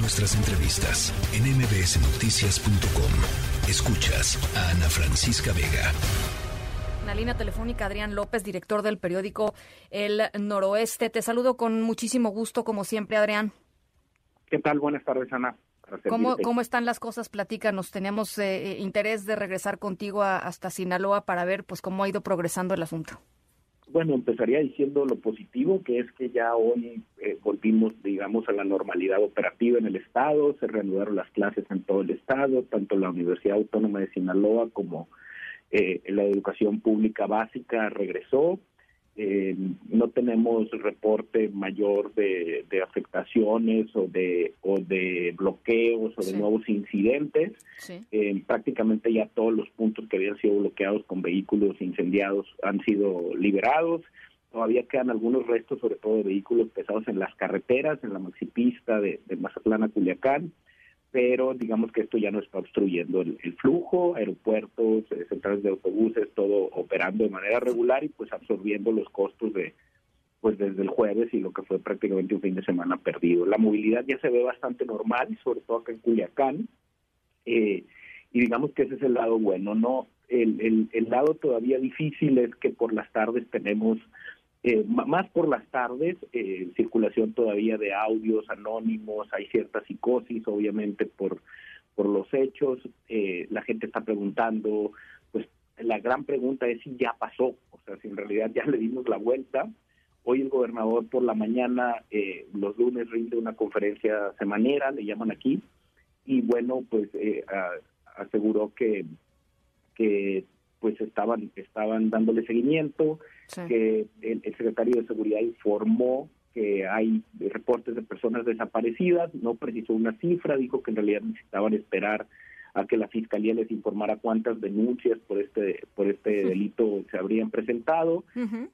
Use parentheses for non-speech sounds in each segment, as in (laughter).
Nuestras entrevistas en mbsnoticias.com. Escuchas a Ana Francisca Vega. En la línea telefónica, Adrián López, director del periódico El Noroeste. Te saludo con muchísimo gusto, como siempre, Adrián. ¿Qué tal? Buenas tardes, Ana. ¿Cómo, ¿Cómo, están las cosas? Platícanos. Teníamos eh, interés de regresar contigo hasta Sinaloa para ver pues cómo ha ido progresando el asunto. Bueno, empezaría diciendo lo positivo, que es que ya hoy eh, volvimos, digamos, a la normalidad operativa en el Estado, se reanudaron las clases en todo el Estado, tanto la Universidad Autónoma de Sinaloa como eh, la educación pública básica regresó, eh, no tenemos reporte mayor de, afectaciones o de o de bloqueos o de nuevos incidentes. Eh, prácticamente ya todos los puntos que habían sido bloqueados con vehículos incendiados han sido liberados. Todavía quedan algunos restos, sobre todo de vehículos pesados en las carreteras, en la maxipista de, de Mazatlán a Culiacán pero digamos que esto ya no está obstruyendo el, flujo, aeropuertos, eh, centrales de autobuses, todo operando de manera regular y pues absorbiendo los costos de pues desde el jueves y lo que fue prácticamente un fin de semana perdido. La movilidad ya se ve bastante normal, sobre todo acá en Culiacán, eh, y digamos que ese es el lado bueno, ¿no? El, el, el lado todavía difícil es que por las tardes tenemos eh, más por las tardes, eh, circulación todavía de audios anónimos, hay cierta psicosis, obviamente, por, por los hechos. Eh, la gente está preguntando, pues la gran pregunta es si ya pasó, o sea, si en realidad ya (laughs) le dimos la vuelta. Hoy el gobernador por la mañana, eh, los lunes, rinde una conferencia semanera, le llaman aquí, y bueno, pues aseguró que, que pues estaban, estaban dándole seguimiento, que el, secretario de Seguridad informó que hay reportes de personas desaparecidas, no precisó una cifra, dijo que en realidad necesitaban esperar a que la fiscalía les informara cuántas denuncias por este por este delito se habrían presentado.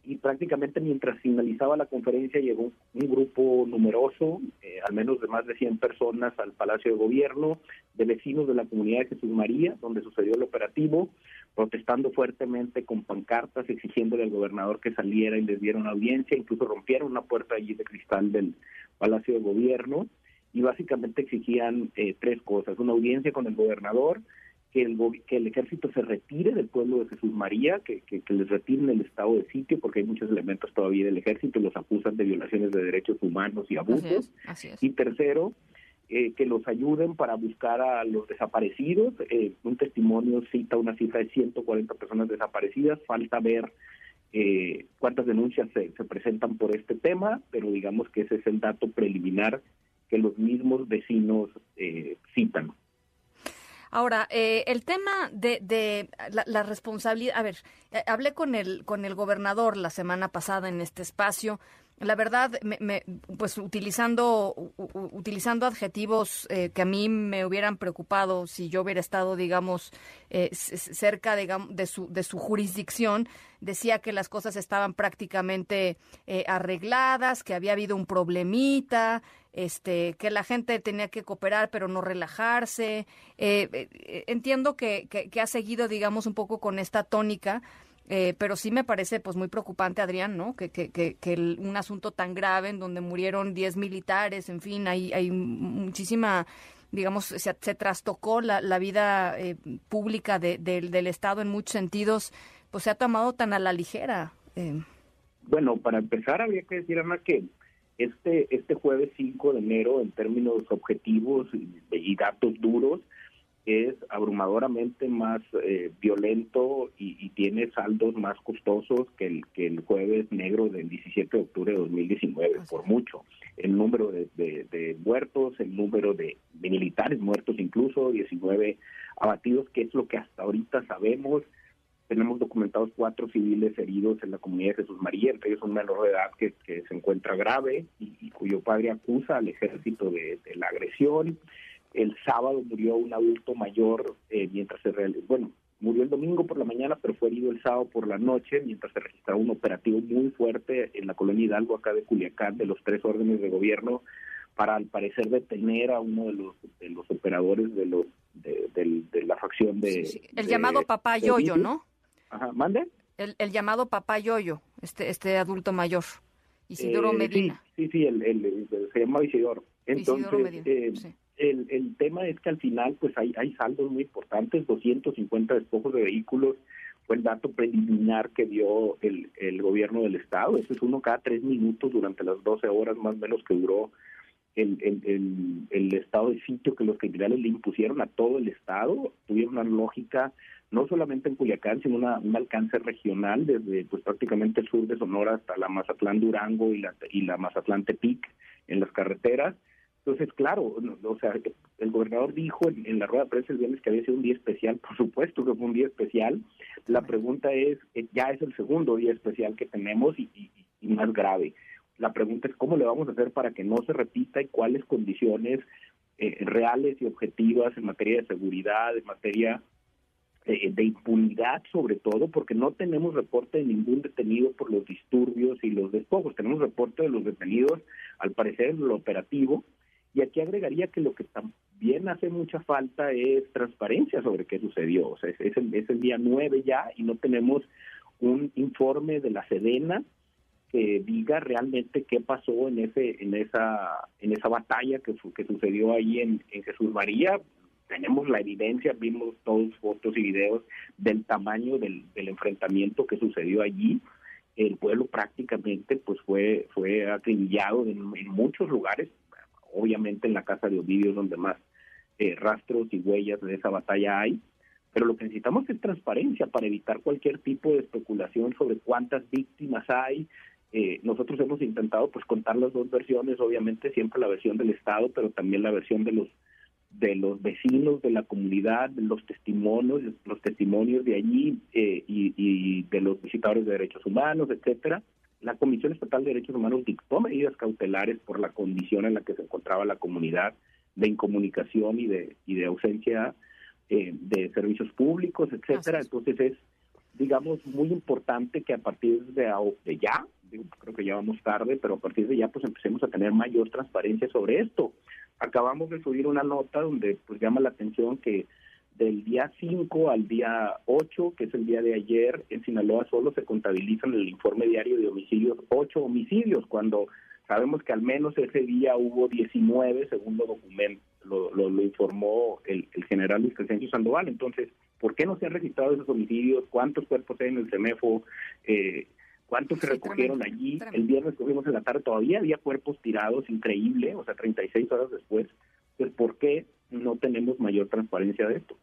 Y prácticamente mientras finalizaba la conferencia llegó un, grupo numeroso, eh, al menos de más de 100 personas al Palacio de Gobierno, de vecinos de la comunidad de Jesús María, donde sucedió el operativo, protestando fuertemente con pancartas, exigiéndole al gobernador que saliera y les diera una audiencia, incluso rompieron una puerta allí de cristal del Palacio de Gobierno y básicamente exigían eh, tres cosas, una audiencia con el gobernador, que el, que el ejército se retire del pueblo de Jesús María, que, que, les retiren el estado de sitio, porque hay muchos elementos todavía del ejército, los acusan de violaciones de derechos humanos y abusos. Y tercero, eh, que los ayuden para buscar a los desaparecidos. Eh, un testimonio cita una cifra de 140 personas desaparecidas. Falta ver eh, cuántas denuncias se, se, presentan por este tema, pero digamos que ese es el dato preliminar que los mismos vecinos citan. Ahora, el tema de, de la, responsabilidad, a ver, hablé con el con el gobernador la semana pasada en este espacio la verdad, me, pues utilizando, utilizando adjetivos eh, que a mí me hubieran preocupado si yo hubiera estado, digamos, eh, cerca de, su, de su jurisdicción, decía que las cosas estaban prácticamente eh, arregladas, que había habido un problemita, este, que la gente tenía que cooperar pero no relajarse. entiendo que, que ha seguido, digamos, un poco con esta tónica eh, pero sí me parece pues muy preocupante, Adrián, ¿no? Que, que, que, un asunto tan grave en donde murieron 10 militares, en fin, hay, hay muchísima, digamos, se, se trastocó la, la vida eh, pública de, del Estado en muchos sentidos, pues se ha tomado tan a la ligera. Eh. Bueno, para empezar había que decir, Ana, que este, este jueves 5 de enero, en términos objetivos y datos duros, es abrumadoramente más eh, violento y, tiene saldos más costosos que el, que el jueves negro del 17 de octubre de 2019, por mucho. El número de, muertos, el número de, militares muertos incluso, 19 abatidos, que es lo que hasta ahorita sabemos. Tenemos documentados cuatro civiles heridos en la comunidad de Jesús María, entre ellos un menor de edad que, se encuentra grave y, cuyo padre acusa al ejército de, de la agresión. El sábado murió un adulto mayor eh, mientras se realizó, bueno, murió el domingo por la mañana, pero fue herido el sábado por la noche mientras se registraba un operativo muy fuerte en la colonia Hidalgo, acá de Culiacán, de los tres órdenes de gobierno, para al parecer detener a uno de los de los operadores de los de, la facción de el llamado papá Yoyo, ¿no? Ajá, mande. El, el llamado papá Yoyo, este este adulto mayor, Isidoro eh, Medina. Sí, sí, el, el, se llama Isidoro. Entonces, eh, el, el tema es que al final pues hay, hay saldos muy importantes, 250 despojos de vehículos, fue el dato preliminar que dio el, el gobierno del estado, ese es uno cada tres minutos durante las 12 horas más o menos que duró el, el, el, estado de sitio que los criminales le impusieron a todo el estado, tuvieron una lógica no solamente en Culiacán, sino una, un alcance regional desde pues prácticamente el sur de Sonora hasta la Mazatlán Durango y la, y la Mazatlán Tepic en las carreteras, entonces, claro, o sea, el gobernador dijo en, la rueda de prensa el viernes que había sido un día especial, (laughs) por supuesto que fue un día especial. La pregunta es, eh, ya es el segundo día especial que tenemos y, más grave. La pregunta es cómo le vamos a hacer para que no se repita y cuáles condiciones eh, reales y objetivas en materia de seguridad, en materia eh, de impunidad sobre todo, porque no tenemos reporte de ningún detenido por los disturbios y los despojos. Tenemos reporte de los detenidos, al parecer, en lo operativo, y aquí agregaría que lo que también hace mucha falta es transparencia sobre qué sucedió. O sea, es, el, es el día 9 ya y no tenemos un informe de la Sedena que diga realmente qué pasó en ese en esa en esa batalla que, que sucedió ahí en, en Jesús María. Tenemos la evidencia vimos todos fotos y videos del tamaño del, enfrentamiento que sucedió allí. El pueblo prácticamente pues fue fue acribillado en muchos lugares obviamente en la casa de Ovidio es donde más eh, rastros y huellas de esa batalla hay, pero lo que necesitamos es transparencia para evitar cualquier tipo de especulación sobre cuántas víctimas hay. Eh, nosotros hemos intentado pues contar las dos versiones, obviamente siempre la versión del Estado, pero también la versión de los de los vecinos de la comunidad, los testimonios, los testimonios de allí eh, y, de los visitadores de derechos humanos, etcétera la Comisión Estatal de Derechos Humanos dictó medidas cautelares por la condición en la que se encontraba la comunidad de incomunicación y de, y de ausencia eh, de servicios públicos, etcétera. Entonces es, digamos, muy importante que a partir de, de ya, creo que ya vamos tarde, pero a partir de ya pues empecemos a tener mayor transparencia sobre esto. Acabamos de subir una nota donde pues llama la atención que del día 5 al día 8, que es el día de ayer, en Sinaloa solo se contabilizan en el informe diario de homicidios 8 homicidios, cuando sabemos que al menos ese día hubo 19, según lo documento, lo, lo, informó el, general Luis Crescencio Sandoval. Entonces, ¿por qué no se han registrado esos homicidios? ¿Cuántos cuerpos hay en el CEMEFO? Eh, ¿Cuántos se recogieron allí? El viernes cogimos en la tarde, todavía había cuerpos tirados, increíble, o sea, 36 horas después. Entonces, ¿por qué no tenemos mayor transparencia de esto?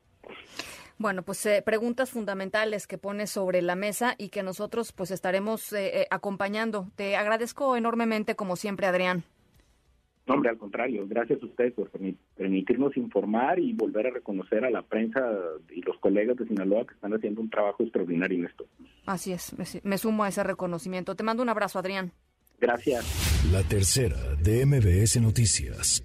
Bueno, pues eh, preguntas fundamentales que pones sobre la mesa y que nosotros pues estaremos eh, eh, acompañando. Te agradezco enormemente como siempre, Adrián. No, hombre, al contrario, gracias a ustedes por permitirnos informar y volver a reconocer a la prensa y los colegas de Sinaloa que están haciendo un trabajo extraordinario en esto. Así es, me sumo a ese reconocimiento. Te mando un abrazo, Adrián. Gracias. La tercera de MBS Noticias.